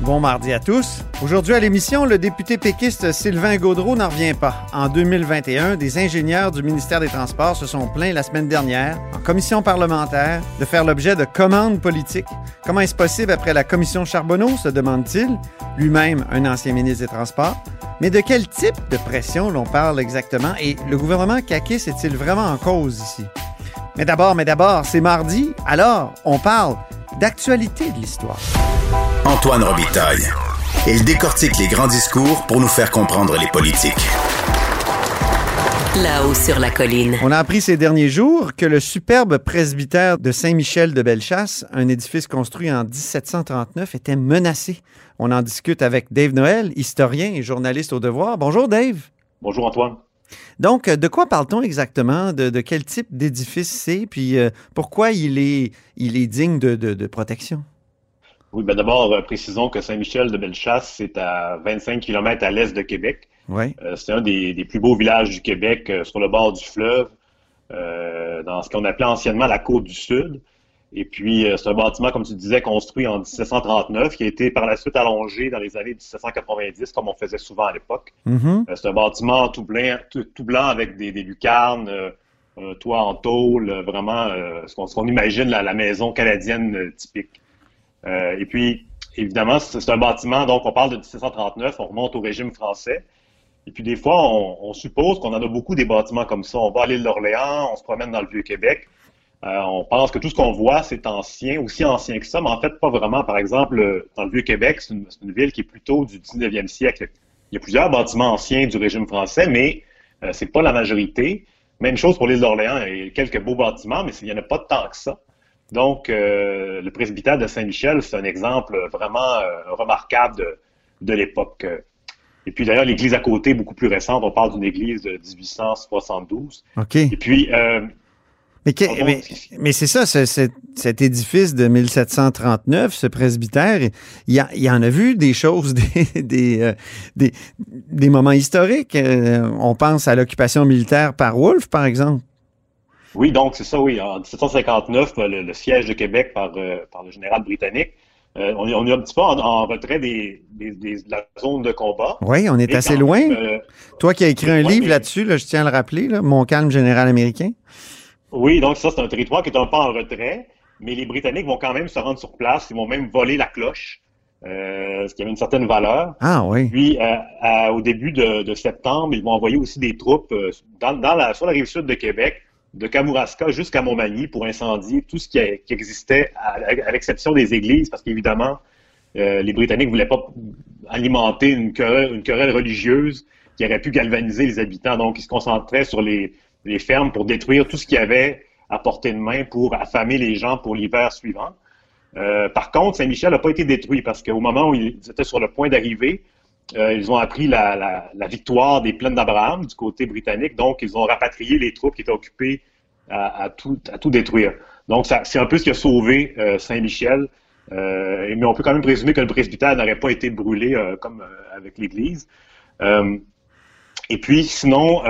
Bon mardi à tous. Aujourd'hui à l'émission, le député péquiste Sylvain Gaudreau n'en revient pas. En 2021, des ingénieurs du ministère des Transports se sont plaints la semaine dernière, en commission parlementaire, de faire l'objet de commandes politiques. Comment est-ce possible après la commission Charbonneau, se demande-t-il, lui-même un ancien ministre des Transports? Mais de quel type de pression l'on parle exactement? Et le gouvernement Kakis est-il vraiment en cause ici? Mais d'abord, mais d'abord, c'est mardi, alors on parle d'actualité de l'histoire. Antoine Robitaille. Il décortique les grands discours pour nous faire comprendre les politiques. Là-haut sur la colline. On a appris ces derniers jours que le superbe presbytère de Saint-Michel de Bellechasse, un édifice construit en 1739, était menacé. On en discute avec Dave Noël, historien et journaliste au devoir. Bonjour Dave. Bonjour Antoine. Donc, de quoi parle-t-on exactement? De, de, quel type d'édifice c'est? Puis euh, pourquoi il est, il est digne de, de, de protection? Oui, ben d'abord, euh, précisons que Saint-Michel de Bellechasse, c'est à 25 km à l'est de Québec. Oui. Euh, c'est un des, des, plus beaux villages du Québec euh, sur le bord du fleuve, dans ce qu'on appelait anciennement la côte du Sud. Et puis, c'est un bâtiment, comme tu disais, construit en 1739, qui a été par la suite allongé dans les années 1790, comme on faisait souvent à l'époque. Mm -hmm. c'est un bâtiment tout blanc, tout, tout blanc avec des, des lucarnes, un toit en tôle, vraiment ce qu'on qu imagine la, la, maison canadienne typique. Euh, et puis, évidemment, c'est un bâtiment, donc on parle de 1739, on remonte au régime français. Et puis, des fois, on, suppose qu'on en a beaucoup des bâtiments comme ça. On va à l'île d'Orléans, on se promène dans le Vieux-Québec. Euh, on pense que tout ce qu'on voit, c'est ancien, aussi ancien que ça, mais en fait, pas vraiment. Par exemple, dans le Vieux-Québec, c'est une, une, ville qui est plutôt du 19e siècle. Il y a plusieurs bâtiments anciens du régime français, mais euh, c'est pas la majorité. Même chose pour l'île d'Orléans, il y a quelques beaux bâtiments, mais il n'y en a pas tant que ça. Donc, euh, le presbytère de Saint-Michel, c'est un exemple vraiment euh, remarquable de, de l'époque. Et puis d'ailleurs, l'église à côté, beaucoup plus récente, on parle d'une église de 1872. OK. Et puis... Euh, mais, que, mais, mais c'est ça, ce, cet, cet édifice de 1739, ce presbytère, il y, en a vu des choses, des, des, euh, des, des, moments historiques. Euh, on pense à l'occupation militaire par Wolfe, par exemple. Oui, donc c'est ça, oui. En 1759, le, le siège de Québec par, euh, par le général britannique, euh, on, est, on, est, un petit peu en, en retrait des, des, des, de la zone de combat. Oui, on est assez loin. même, Toi qui as écrit un livre mais- là-dessus, là, je tiens à le rappeler, là, Mon calme général américain. Oui, donc ça, c'est un territoire qui est un peu en retrait, mais les Britanniques vont quand même se rendre sur place. Ils vont même voler la cloche, euh, ce qui avait une certaine valeur. Ah oui. Puis, euh, à- au début de, de septembre, ils vont envoyer aussi des troupes euh, dans, dans la, sur la rive sud de Québec, de Kamouraska jusqu'à Montmagny pour incendier tout ce qui, existait, à, l'exception des églises, parce qu'évidemment, euh, les Britanniques voulaient pas alimenter une querelle, religieuse qui aurait pu galvaniser les habitants. Donc, ils se concentraient sur les, les fermes pour détruire tout ce qu'il y avait à portée de main pour affamer les gens pour l'hiver suivant. Euh, par contre, Saint-Michel n'a pas été détruit parce qu'au moment où ils étaient sur le point d'arriver, euh, ils ont appris la, la, la victoire des plaines d'Abraham du côté britannique. Donc, ils ont rapatrié les troupes qui étaient occupées à, à, tout, à tout détruire. Donc, c'est un peu ce qui a sauvé euh, Saint-Michel. Euh, mais on peut quand même présumer que le presbytère n'aurait pas été brûlé euh, comme euh, avec l'Église. Euh, et puis, sinon,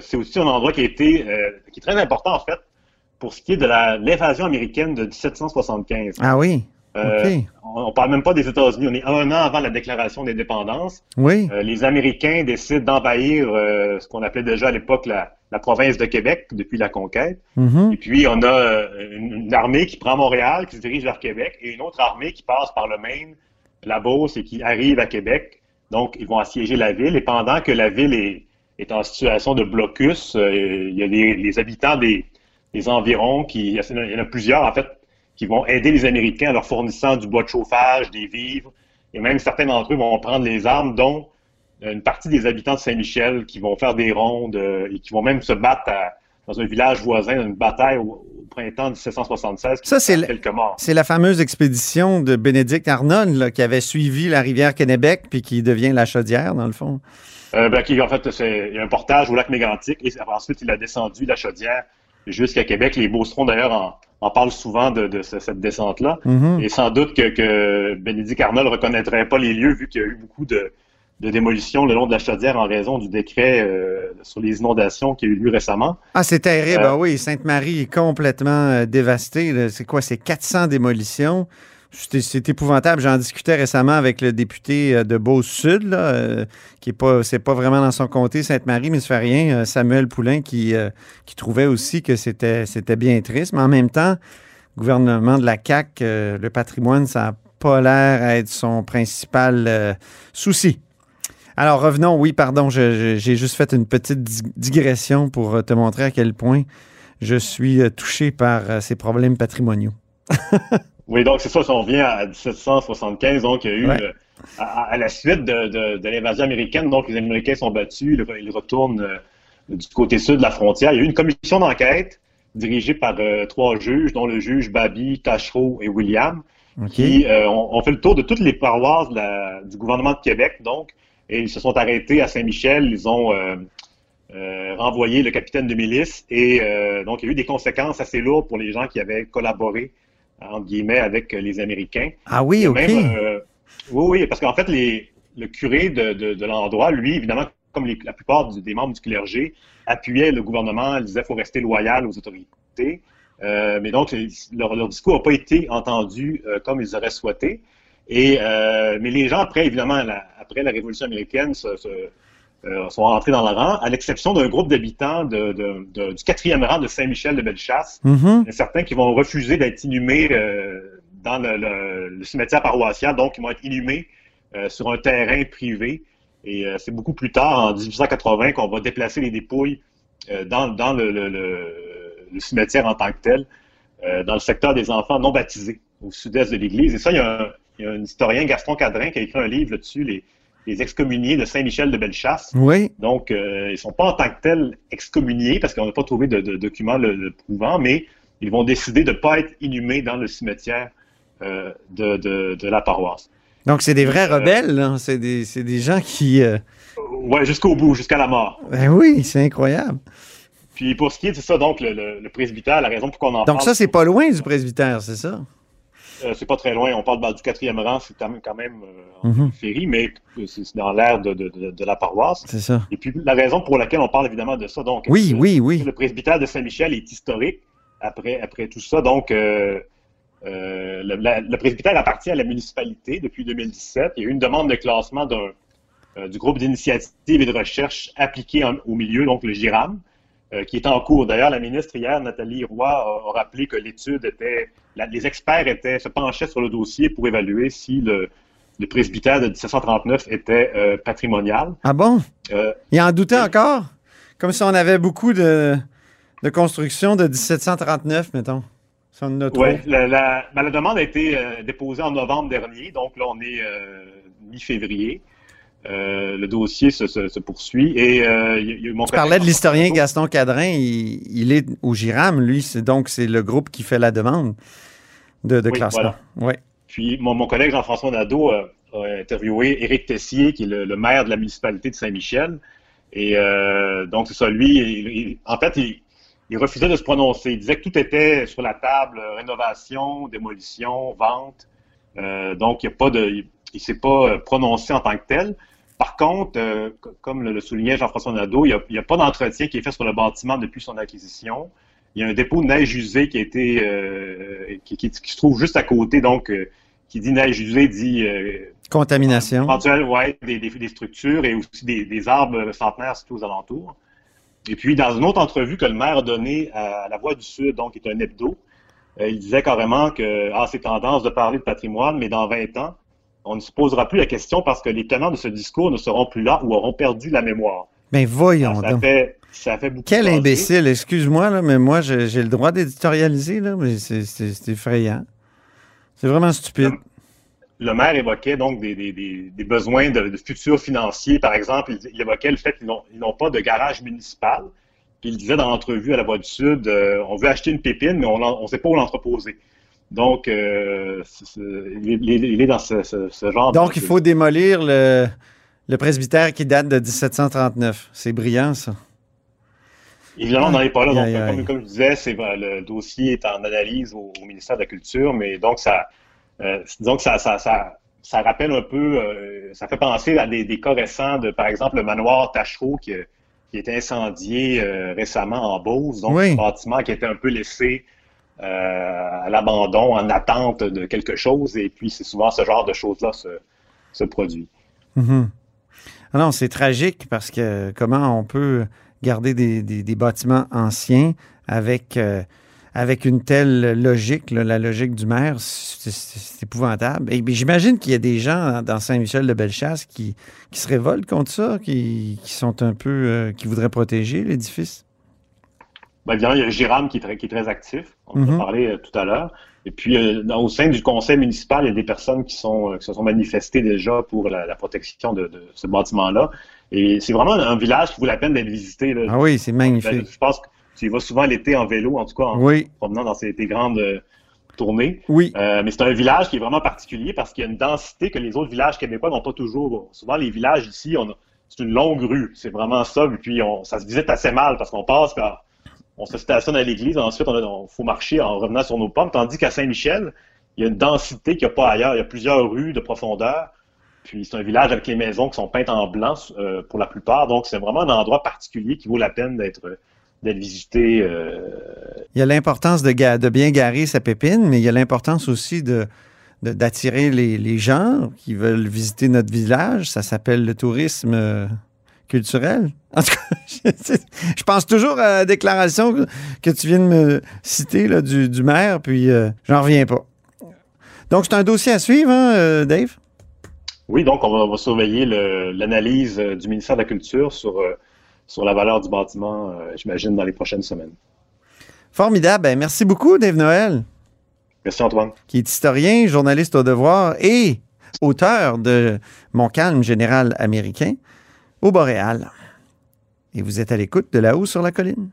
c'est aussi un endroit qui a été qui est très important en fait pour ce qui est de l'invasion américaine de 1775. Ah oui. Euh, on, on parle même pas des États-Unis. On est un an avant la déclaration d'indépendance. Oui. Euh, les Américains décident d'envahir euh, ce qu'on appelait déjà à l'époque la, la province de Québec depuis la conquête. Mhm. Et puis, on a une, une armée qui prend Montréal, qui se dirige vers Québec, et une autre armée qui passe par le Maine, la Beauce, et qui arrive à Québec. Donc, ils vont assiéger la ville. Et pendant que la ville est, est en situation de blocus, euh, il y a les, les habitants des, des environs, qui, il y en a plusieurs, en fait, qui vont aider les Américains en leur fournissant du bois de chauffage, des vivres, et même certains d'entre eux vont prendre les armes, dont une partie des habitants de Saint-Michel qui vont faire des rondes euh, et qui vont même se battre dans un village voisin, dans une bataille au, au printemps 1776. Ça, c'est la, c'est la fameuse expédition de Bénédicte Arnold là, qui avait suivi la rivière Kennebec puis qui devient la Chaudière, dans le fond. Euh, ben, qui, en fait, c'est il y a un portage au lac Mégantic et ensuite, il a descendu la Chaudière jusqu'à Québec. Les Beaucerons, d'ailleurs, en, en parlent souvent de, de ce- cette descente-là. Mhm. Et sans doute que, que Bénédicte Arnold ne reconnaîtrait pas les lieux vu qu'il y a eu beaucoup de, de démolitions le long de la Chaudière en raison du décret euh, sur les inondations qui a eu lieu récemment. Ah, c'est terrible. Euh, Ah oui, Sainte-Marie est complètement euh, dévastée. C'est quoi? C'est 400 démolitions. C'est épouvantable. J'en discutais récemment avec le député euh, de Beauce-Sud, là, euh, qui est pas, pas vraiment dans son comté, Sainte-Marie, mais ça fait rien. euh, Samuel Poulain qui, trouvait aussi que c'était, bien triste. Mais en même temps, gouvernement de la CAQ, le patrimoine, ça n'a pas l'air à être son principal souci. Alors revenons, oui, pardon, j'ai juste fait une petite dig- digression pour te montrer à quel point je suis touché par ces problèmes patrimoniaux. Oui, donc c'est ça, si on revient à 1775, donc il y a eu, Ouais. euh, à, à la suite de, de- de l'invasion américaine, donc les Américains sont battus, ils, re- ils retournent euh, du côté sud de la frontière. Il y a eu une commission d'enquête dirigée par euh, trois juges, dont le juge Babi, Tachereau et William, qui ont, ont fait le tour de toutes les paroisses de la- du gouvernement de Québec, donc, et ils se sont arrêtés à Saint-Michel, ils ont euh, renvoyé le capitaine de milice, et euh, donc il y a eu des conséquences assez lourdes pour les gens qui avaient collaboré, entre guillemets, avec les Américains. Ah oui, OK. même, euh, oui, oui, parce qu'en fait, les, le curé de, de, de l'endroit, lui, évidemment, comme les- la plupart du- des membres du clergé, appuyait le gouvernement, il disait qu'il faut rester loyal aux autorités. Euh, mais donc, leur, leur discours n'a pas été entendu euh, comme ils auraient souhaité. Et, mais les gens, après, évidemment, la- après la Révolution américaine, se- se- euh, sont rentrés dans le rang, à l'exception d'un groupe d'habitants de, de- de- du quatrième rang de Saint-Michel de Bellechasse, il y a certains qui vont refuser d'être inhumés euh, dans le, le- le cimetière paroissial, donc ils vont être inhumés euh, sur un terrain privé. Et c'est beaucoup plus tard, en 1880, qu'on va déplacer les dépouilles dans, dans le, cimetière en tant que tel, dans le secteur des enfants non baptisés, au sud-est de l'Église. Et ça, il y, a un, il y a un historien, Gaston Cadrin, qui a écrit un livre là-dessus, les, les excommuniés de Saint-Michel de Bellechasse. Oui. Donc, euh, ils ne sont pas en tant que tels excommuniés parce qu'on n'a pas trouvé de, de documents le, le prouvant, mais ils vont décider de ne pas être inhumés dans le cimetière euh, de, de- de la paroisse. Donc, c'est des vrais Euh, rebelles, là. C'est des, c'est des gens qui... Ouais, jusqu'au bout, jusqu'à la mort. Ben oui, c'est incroyable. Puis pour ce qui est de ça, donc le, le- le presbytère, la raison pour qu'on en Donc parle, ça, c'est pas loin du presbytère, c'est ça? Euh, c'est pas très loin. On parle du quatrième rang, c'est quand même, quand même euh, en périphérie, mais c'est dans l'air de, de- de- de la paroisse. C'est ça. Et puis la raison pour laquelle on parle évidemment de ça, donc Oui, euh, oui, oui. Le presbytère de Saint-Michel est historique après, après tout ça? Donc, euh, le, la- le presbytère appartient à la municipalité depuis 2017. Il y a eu une demande de classement d'un, du groupe d'initiative et de recherche appliqué en- au milieu, donc le GIRAM, euh, qui est en cours. D'ailleurs, la ministre hier, Nathalie Roy, a, a rappelé que l'étude était, la- les experts étaient, se penchaient sur le dossier pour évaluer si le, le presbytère de 1739 était euh, patrimonial. Ah bon? Euh, Il en doutait encore? Comme si on avait beaucoup de, de constructions de 1739, mettons. Si. Oui, la, la, ben, la demande a été déposée en novembre dernier, donc là on est mi-février. Euh, le dossier se, se- se poursuit et euh, y a- y a mon Tu parlais de l'historien Gaston Cadrin, il, il est au GIRAM, lui, c'est donc c'est le groupe qui fait la demande de, de Oui, classement. Ouais. Puis mon, mon collègue Jean-François Nadeau a, a interviewé Éric Tessier, qui est le, le maire de la municipalité de Saint-Michel. Et euh, donc c'est ça, lui, il- il- en fait, il, refusait de se prononcer. Il disait que tout était sur la table, euh, rénovation, démolition, vente. Euh, donc il ne pas de, il, il s'est pas euh, prononcé en tant que tel. Par contre, euh, comme le, le soulignait Jean-François Nadeau, il n'y a, pas d'entretien qui est fait sur le bâtiment depuis son acquisition. Il y a un dépôt de neige usée qui a été euh, qui, qui- qui se trouve juste à côté, donc euh, qui dit neige usée dit Contamination. éventuel, ouais, des, des, des structures et aussi des, des arbres centenaires situés aux alentours. Et puis, dans une autre entrevue que le maire a donnée à La Voix du Sud, donc qui est un hebdo, il disait carrément que ah, c'est tendance de parler de patrimoine, mais dans 20 ans, on ne se posera plus la question parce que les tenants de ce discours ne seront plus là ou auront perdu la mémoire. Ben voyons Ça donc. fait, ça fait beaucoup Quel imbécile, excuse-moi, là, mais moi, j'ai le droit d'éditorialiser, mais c'est- effrayant. C'est vraiment stupide. Le maire évoquait donc des, des- des- des besoins de, de futurs financiers. Par exemple, il, il évoquait le fait qu'ils n'ont ils n'ont pas de garage municipal. Puis il disait dans l'entrevue à la Voix du Sud, euh, on veut acheter une pépine, mais on ne sait pas où l'entreposer. Donc, euh, il, est- il dans ce, ce- ce genre de- Donc, il faut démolir le, le presbytère qui date de 1739. C'est brillant, ça. Évidemment, on n'en est pas là. Donc, Aïe, aïe. Comme, comme je disais, euh, le dossier est en analyse au, au ministère de la Culture, mais donc ça, euh, disons que ça, ça, ça, ça rappelle un peu, euh, ça fait penser à des, des cas récents de, par exemple, le manoir Tachereau qui, a- qui été incendié récemment en Beauce. Donc, Oui. un bâtiment qui a été un peu laissé à l'abandon en attente de quelque chose. Et puis, c'est souvent ce genre de choses-là se, produit. Mhm. Ah non, c'est tragique parce que comment on peut garder des, bâtiments anciens avec, euh, avec une telle logique, la logique du maire, c'est épouvantable. Et j'imagine qu'il y a des gens dans Saint-Michel-de-Bellechasse qui, qui se révoltent contre ça, qui, qui sont un peu, euh, qui voudraient protéger l'édifice. Ben, évidemment, il y a Jérôme qui est très, qui est très actif. On en Mhm. a parlé euh, tout à l'heure. Et puis, euh, dans- au sein du conseil municipal, il y a des personnes qui, sont, euh, qui se sont manifestées déjà pour la, la protection de, de ce bâtiment-là. Et c'est vraiment un village qui vaut la peine d'être visité. Là. Ah oui, c'est Ben, magnifique. je pense que tu y vas souvent l'été en vélo, en tout cas en Oui, promenant dans ces, tes grandes euh, tournées. oui. Euh, mais c'est un village qui est vraiment particulier parce qu'il y a une densité que les autres villages québécois n'ont pas toujours. Souvent, les villages ici, on c'est une longue rue. C'est vraiment ça. Et puis, on, ça se visite assez mal parce qu'on passe par. On se stationne à l'église, ensuite, on, a- faut marcher en revenant sur nos pommes. Tandis qu'à Saint-Michel, il y a une densité qu'il n'y a pas ailleurs. Il y a plusieurs rues de profondeur. Puis, c'est un village avec les maisons qui sont peintes en blanc euh, pour la plupart. Donc, c'est vraiment un endroit particulier qui vaut la peine d'être visité. euh, Il y a l'importance de, bien garer sa pépine, mais il y a l'importance aussi d'attirer les, les gens qui veulent visiter notre village. Ça s'appelle le tourisme En tout cas, je, pense toujours à la déclaration que, tu viens de me citer là, du, du maire, puis euh, j'en reviens pas. Donc, c'est un dossier à suivre, hein, euh, Dave? Oui, donc on va, on va surveiller le- l'analyse euh, du ministère de la Culture sur, euh, sur la valeur du bâtiment, euh, j'imagine, dans les prochaines semaines. Formidable. Ben, merci beaucoup, Dave Noël. Merci Antoine. qui est historien, journaliste au devoir et auteur de Mon calme général américain au Boréal. Et vous êtes à l'écoute de là-haut sur la colline.